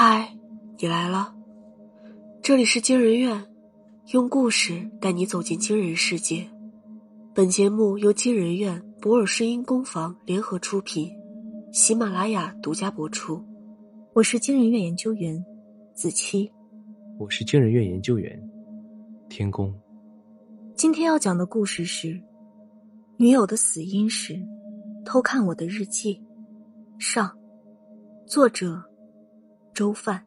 嗨，你来了，这里是惊人院，用故事带你走进惊人世界。本节目由惊人院、博尔声音工坊联合出品，喜马拉雅独家播出。我是惊人院研究员子期，我是惊人院研究员天宫。今天要讲的故事是：女友的死因是偷看我的日记。上，作者。粥饭。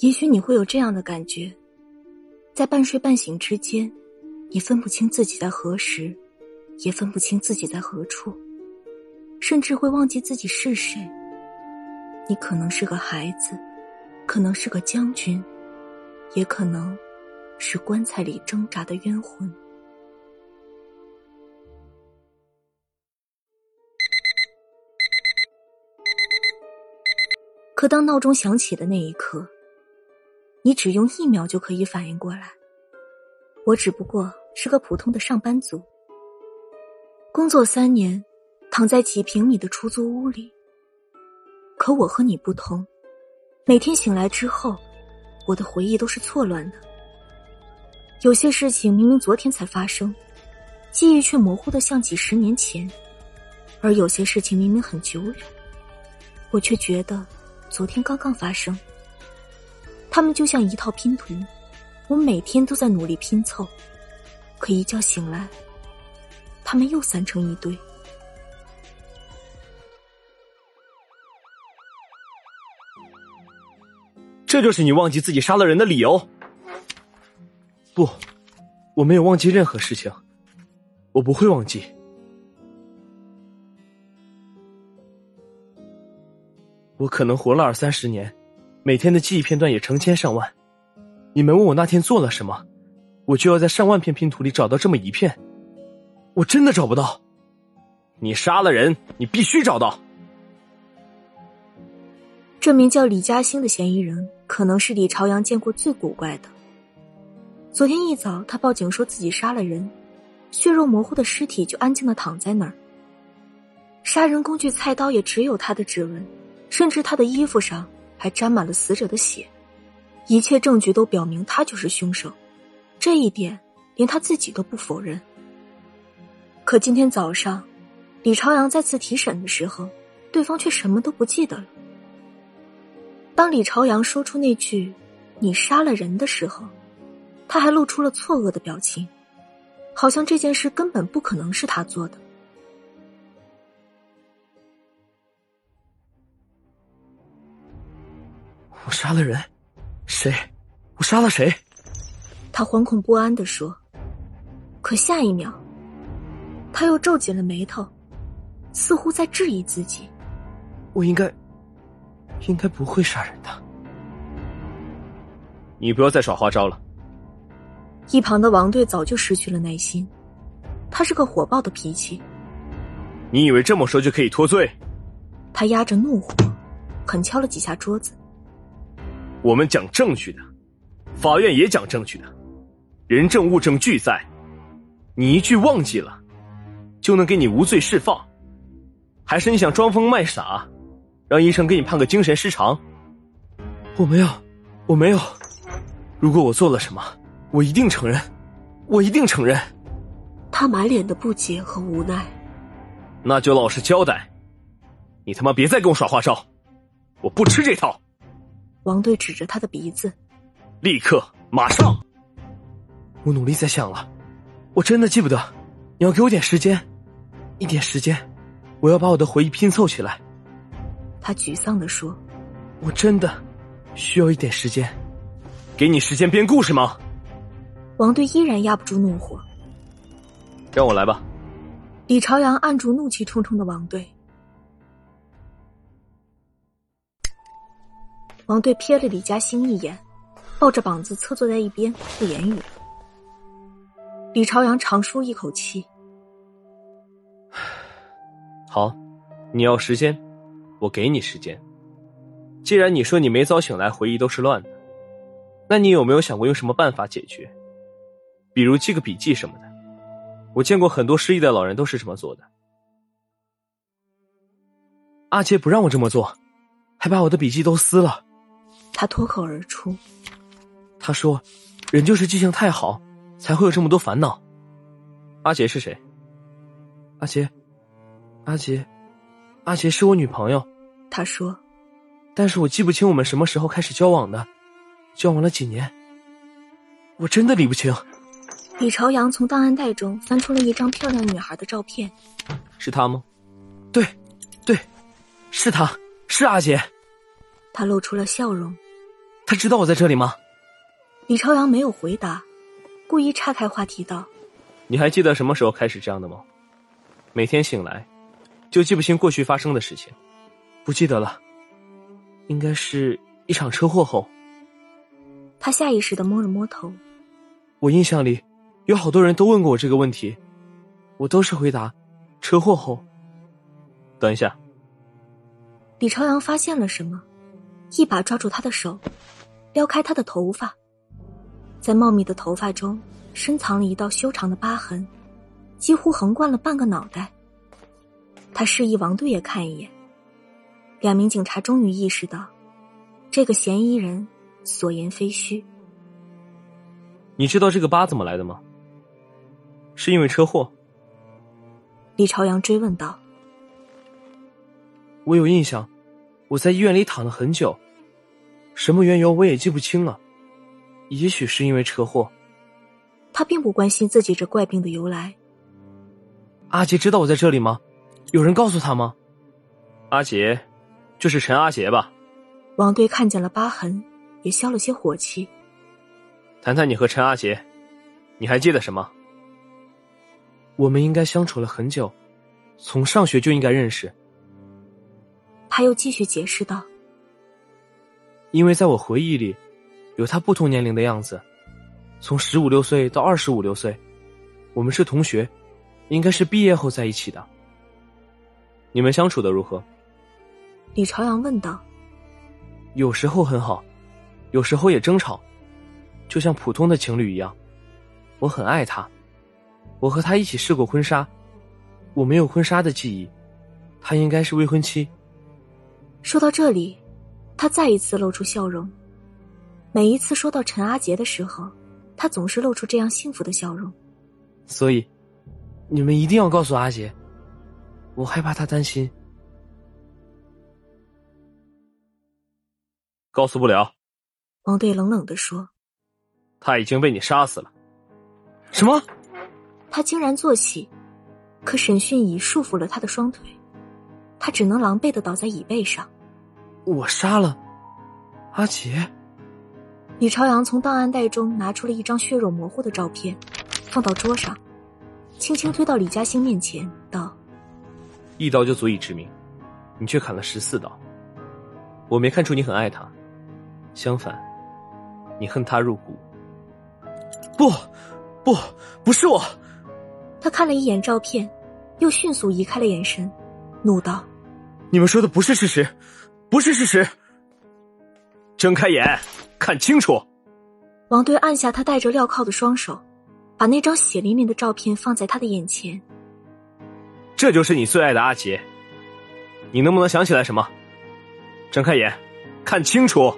也许你会有这样的感觉，在半睡半醒之间，你分不清自己在何时，也分不清自己在何处，甚至会忘记自己是谁。你可能是个孩子，可能是个将军，也可能是棺材里挣扎的冤魂。可当闹钟响起的那一刻，你只用一秒就可以反应过来。我只不过是个普通的上班族，工作三年，躺在几平米的出租屋里。可我和你不同，每天醒来之后，我的回忆都是错乱的。有些事情明明昨天才发生，记忆却模糊的像几十年前；而有些事情明明很久远，我却觉得。昨天刚刚发生，他们就像一套拼图，我每天都在努力拼凑，可一觉醒来，他们又散成一堆。这就是你忘记自己杀了人的理由？不，我没有忘记任何事情，我不会忘记。我可能活了二三十年，每天的记忆片段也成千上万。你们问我那天做了什么，我就要在上万片拼图里找到这么一片。我真的找不到。你杀了人，你必须找到。这名叫李嘉欣的嫌疑人，可能是李朝阳见过最古怪的。昨天一早，他报警说自己杀了人，血肉模糊的尸体就安静的躺在那儿。杀人工具菜刀也只有他的指纹。甚至他的衣服上还沾满了死者的血，一切证据都表明他就是凶手，这一点连他自己都不否认。可今天早上，李朝阳再次提审的时候，对方却什么都不记得了。当李朝阳说出那句“你杀了人”的时候，他还露出了错愕的表情，好像这件事根本不可能是他做的。我杀了人，谁？我杀了谁？他惶恐不安的说。可下一秒，他又皱紧了眉头，似乎在质疑自己。我应该，应该不会杀人的。你不要再耍花招了。一旁的王队早就失去了耐心，他是个火爆的脾气。你以为这么说就可以脱罪？他压着怒火，狠敲了几下桌子。我们讲证据的，法院也讲证据的，人证物证俱在。你一句忘记了，就能给你无罪释放？还是你想装疯卖傻，让医生给你判个精神失常？我没有，我没有。如果我做了什么，我一定承认，我一定承认。他满脸的不解和无奈。那就老实交代，你他妈别再跟我耍花招，我不吃这套。王队指着他的鼻子，立刻，马上！我努力在想了，我真的记不得。你要给我点时间，一点时间，我要把我的回忆拼凑起来。他沮丧的说：“我真的需要一点时间，给你时间编故事吗？”王队依然压不住怒火，让我来吧。李朝阳按住怒气冲冲的王队。王队瞥了李嘉欣一眼，抱着膀子侧坐在一边不言语。李朝阳长舒一口气：“好，你要时间，我给你时间。既然你说你没早醒来，回忆都是乱的，那你有没有想过用什么办法解决？比如记个笔记什么的，我见过很多失忆的老人都是这么做的。阿杰不让我这么做，还把我的笔记都撕了。他脱口而出：“他说，人就是记性太好，才会有这么多烦恼。”阿杰是谁？阿杰，阿杰，阿杰是我女朋友。他说：“但是我记不清我们什么时候开始交往的，交往了几年，我真的理不清。”李朝阳从档案袋中翻出了一张漂亮女孩的照片，是她吗？对，对，是她，是阿杰。他露出了笑容。他知道我在这里吗？李朝阳没有回答，故意岔开话题道：“你还记得什么时候开始这样的吗？每天醒来，就记不清过去发生的事情，不记得了。应该是一场车祸后。”他下意识的摸了摸头。我印象里。有好多人都问过我这个问题，我都是回答：车祸后。等一下，李朝阳发现了什么，一把抓住他的手，撩开他的头发，在茂密的头发中深藏了一道修长的疤痕，几乎横贯了半个脑袋。他示意王队也看一眼。两名警察终于意识到，这个嫌疑人所言非虚。你知道这个疤怎么来的吗？是因为车祸？李朝阳追问道。我有印象，我在医院里躺了很久，什么缘由我也记不清了。也许是因为车祸。他并不关心自己这怪病的由来。阿杰知道我在这里吗？有人告诉他吗？阿杰，就是陈阿杰吧？王队看见了疤痕，也消了些火气。谈谈你和陈阿杰，你还记得什么？我们应该相处了很久，从上学就应该认识。他又继续解释道：“因为在我回忆里，有他不同年龄的样子，从十五六岁到二十五六岁，我们是同学，应该是毕业后在一起的。你们相处的如何？”李朝阳问道。“有时候很好，有时候也争吵，就像普通的情侣一样。我很爱他。”我和他一起试过婚纱，我没有婚纱的记忆，他应该是未婚妻。说到这里，他再一次露出笑容。每一次说到陈阿杰的时候，他总是露出这样幸福的笑容。所以，你们一定要告诉阿杰，我害怕他担心。告诉不了。王队冷冷的说：“他已经被你杀死了。”什么？他竟然坐起，可审讯椅束缚了他的双腿，他只能狼狈的倒在椅背上。我杀了阿杰。李朝阳从档案袋中拿出了一张血肉模糊的照片，放到桌上，轻轻推到李嘉欣面前，道：“一刀就足以致命，你却砍了十四刀。我没看出你很爱他，相反，你恨他入骨。不，不，不是我。”他看了一眼照片，又迅速移开了眼神，怒道：“你们说的不是事实，不是事实！睁开眼，看清楚！”王队按下他戴着镣铐的双手，把那张血淋淋的照片放在他的眼前。这就是你最爱的阿杰，你能不能想起来什么？睁开眼，看清楚！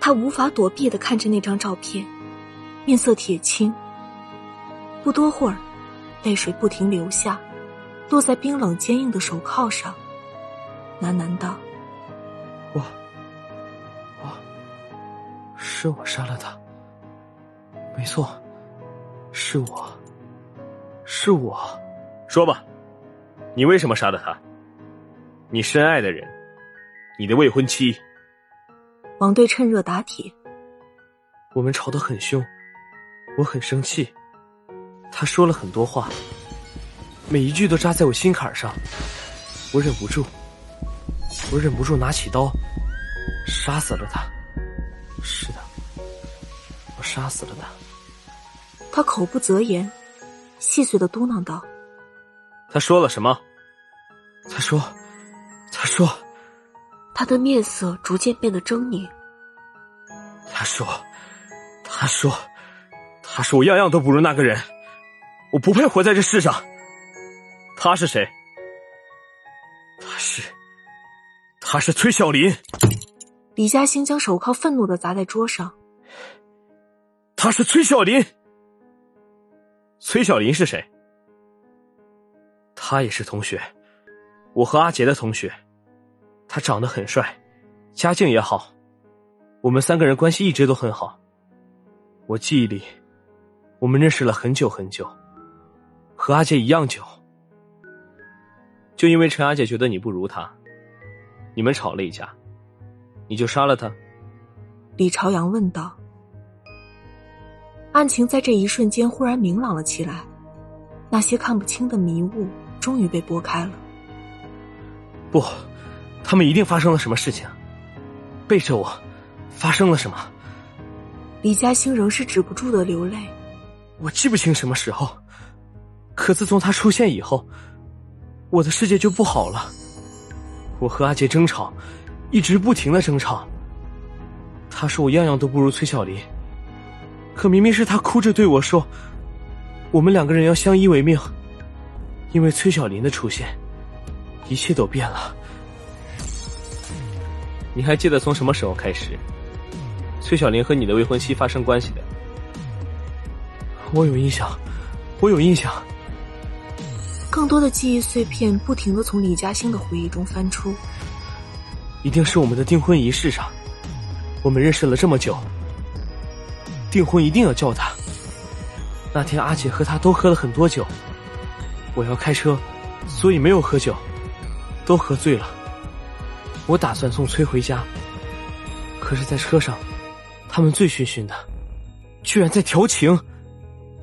他无法躲避的看着那张照片，面色铁青。不多会儿。泪水不停流下，落在冰冷坚硬的手铐上，喃喃道：“是我杀了他。没错，是我，是我。说吧，你为什么杀了他？你深爱的人，你的未婚妻。”王队趁热打铁：“我们吵得很凶，我很生气。”他说了很多话，每一句都扎在我心坎上，我忍不住，我忍不住拿起刀，杀死了他。是的，我杀死了他。他口不择言，细碎的嘟囔道：“他说了什么？”他说：“他说。”他的面色逐渐变得狰狞。他说：“他说，他说我样样都不如那个人。”我不配活在这世上。他是谁？他是，他是崔小林。李嘉欣将手铐愤怒的砸在桌上。他是崔小林。崔小林是谁？他也是同学，我和阿杰的同学。他长得很帅，家境也好，我们三个人关系一直都很好。我记忆里，我们认识了很久很久，和阿杰一样久。就因为陈阿姐觉得你不如他，你们吵了一架，你就杀了他。李朝阳问道。案情在这一瞬间忽然明朗了起来，那些看不清的迷雾终于被拨开了。不，他们一定发生了什么事情，背着我，发生了什么？李嘉欣仍是止不住的流泪。我记不清什么时候，可自从他出现以后，我的世界就不好了。我和阿杰争吵，一直不停的争吵。他说我样样都不如崔小林。可明明是他哭着对我说：“我们两个人要相依为命。”因为崔小林的出现，一切都变了。你还记得从什么时候开始，崔小林和你的未婚妻发生关系的？我有印象，我有印象。更多的记忆碎片不停的从李嘉欣的回忆中翻出。一定是我们的订婚仪式上，我们认识了这么久。订婚一定要叫他。那天阿姐和他都喝了很多酒，我要开车，所以没有喝酒，都喝醉了。我打算送崔回家，可是，在车上，他们醉醺醺的，居然在调情，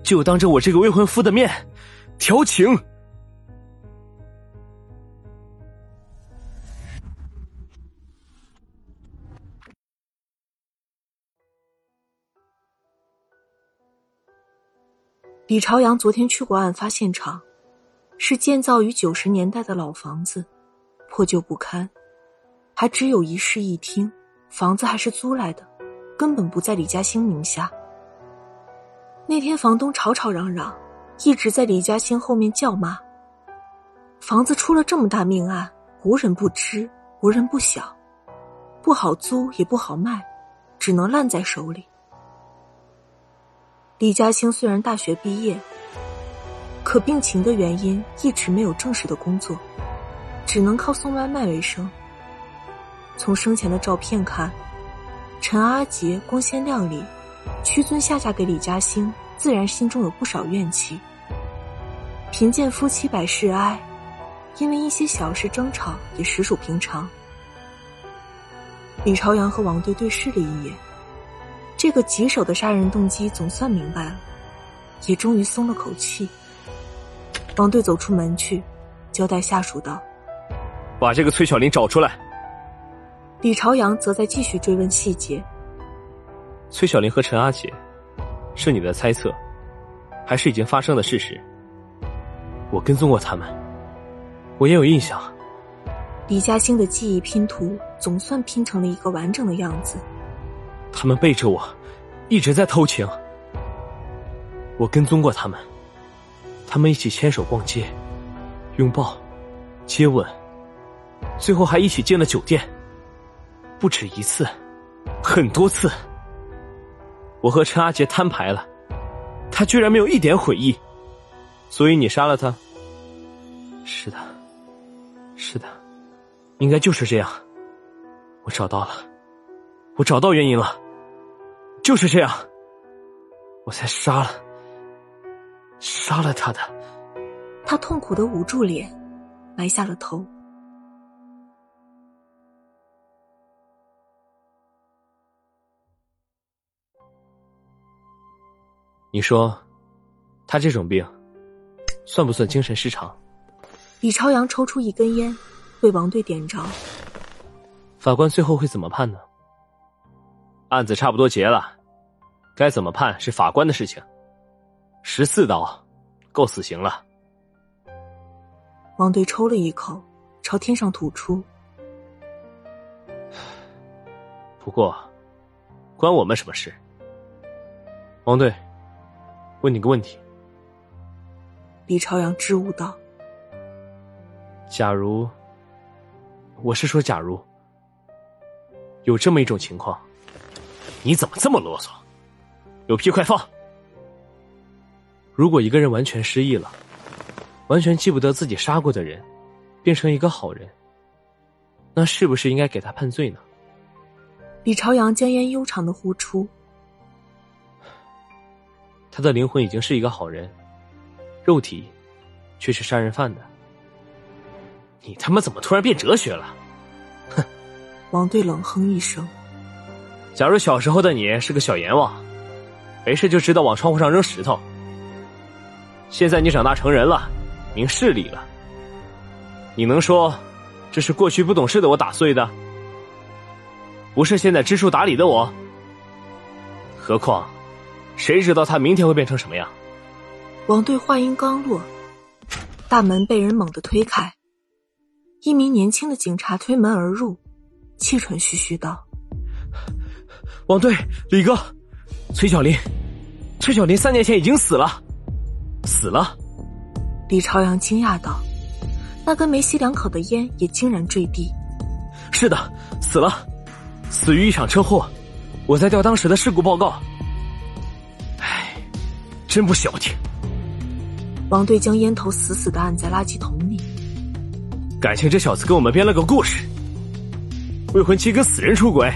就当着我这个未婚夫的面调情。李朝阳昨天去过案发现场，是建造于九十年代的老房子，破旧不堪，还只有一室一厅，房子还是租来的，根本不在李嘉欣名下。那天房东吵吵嚷嚷，一直在李嘉欣后面叫骂。房子出了这么大命案，无人不知，无人不晓，不好租也不好卖，只能烂在手里。李嘉欣虽然大学毕业，可病情的原因一直没有正式的工作，只能靠送外卖为生。从生前的照片看，陈阿杰光鲜亮丽，屈尊下嫁给李嘉欣，自然心中有不少怨气。贫贱夫妻百事哀，因为一些小事争吵也实属平常。李朝阳和王队对视了一眼。这个棘手的杀人动机总算明白了，也终于松了口气。王队走出门去，交代下属道：“把这个崔小林找出来。”李朝阳则在继续追问细节。崔小林和陈阿姐，是你的猜测，还是已经发生的事实？我跟踪过他们，我也有印象。李嘉欣的记忆拼图总算拼成了一个完整的样子。他们背着我，一直在偷情。我跟踪过他们，他们一起牵手逛街，拥抱，接吻，最后还一起进了酒店。不止一次，很多次。我和陈阿杰摊牌了，他居然没有一点悔意。所以你杀了他？是的，是的，应该就是这样。我找到了，我找到原因了。就是这样，我才杀了，杀了他的。他痛苦的捂住脸，埋下了头。你说，他这种病，算不算精神失常？李朝阳抽出一根烟，为王队点着。法官最后会怎么判呢？案子差不多结了。该怎么判是法官的事情。十四刀，够死刑了。王队抽了一口，朝天上吐出。不过，关我们什么事？王队，问你个问题：李朝阳支吾道：“假如，我是说，假如有这么一种情况，你怎么这么啰嗦？有屁快放！如果一个人完全失忆了，完全记不得自己杀过的人，变成一个好人，那是不是应该给他判罪呢？”李朝阳将烟悠长的呼出。他的灵魂已经是一个好人，肉体却是杀人犯的。你他妈怎么突然变哲学了？哼！王队冷哼一声。假如小时候的你是个小阎王，没事就知道往窗户上扔石头。现在你长大成人了，明事理了，你能说这是过去不懂事的我打碎的？不是现在知书达理的我？何况。谁知道他明天会变成什么样？王队话音刚落，大门被人猛地推开，一名年轻的警察推门而入，气喘吁吁道：“王队，李哥，崔小林，崔小林三年前已经死了，死了。”李朝阳惊讶道：“那根没吸两口的烟也竟然坠地。”“是的，死了，死于一场车祸。我在调当时的事故报告。”真不消停！王队将烟头死死的按在垃圾桶里。感情这小子给我们编了个故事，未婚妻跟死人出轨。